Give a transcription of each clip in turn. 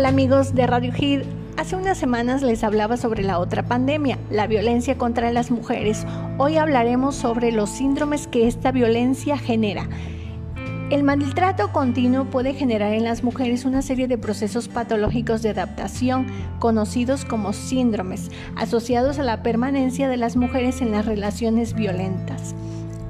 Hola amigos de Radio Hit. Hace unas semanas les hablaba sobre la otra pandemia, la violencia contra las mujeres. Hoy hablaremos sobre los síndromes que esta violencia genera. El maltrato continuo puede generar en las mujeres una serie de procesos patológicos de adaptación conocidos como síndromes, asociados a la permanencia de las mujeres en las relaciones violentas.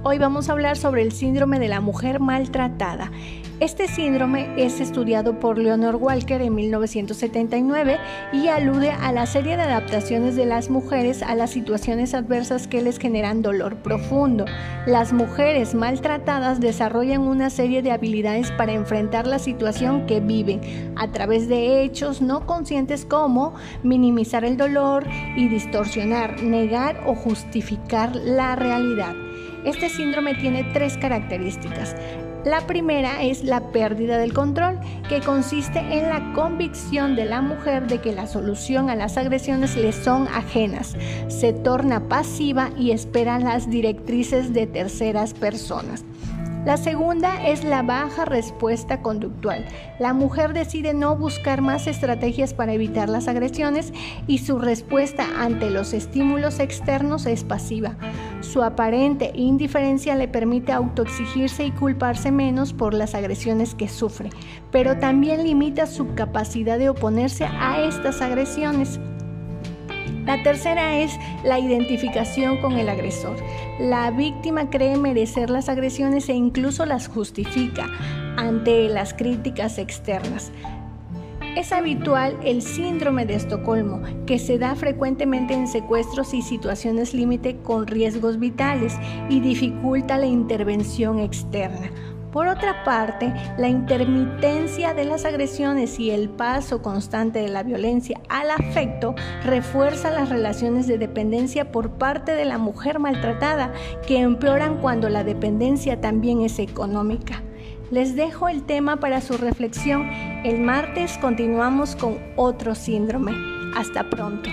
Hoy vamos a hablar sobre el síndrome de la mujer maltratada. Este síndrome es estudiado por Leonor Walker en 1979 y alude a la serie de adaptaciones de las mujeres a las situaciones adversas que les generan dolor profundo. Las mujeres maltratadas desarrollan una serie de habilidades para enfrentar la situación que viven a través de hechos no conscientes como minimizar el dolor y distorsionar, negar o justificar la realidad. Este síndrome tiene tres características. La primera es la pérdida del control, que consiste en la convicción de la mujer de que la solución a las agresiones le son ajenas. Se torna pasiva y espera las directrices de terceras personas. La segunda es la baja respuesta conductual. La mujer decide no buscar más estrategias para evitar las agresiones y su respuesta ante los estímulos externos es pasiva. Su aparente indiferencia le permite autoexigirse y culparse menos por las agresiones que sufre, pero también limita su capacidad de oponerse a estas agresiones. La tercera es la identificación con el agresor. La víctima cree merecer las agresiones e incluso las justifica ante las críticas externas. Es habitual el síndrome de Estocolmo, que se da frecuentemente en secuestros y situaciones límite con riesgos vitales y dificulta la intervención externa. Por otra parte, la intermitencia de las agresiones y el paso constante de la violencia al afecto refuerza las relaciones de dependencia por parte de la mujer maltratada, que empeoran cuando la dependencia también es económica. Les dejo el tema para su reflexión. El martes continuamos con otro síndrome. Hasta pronto.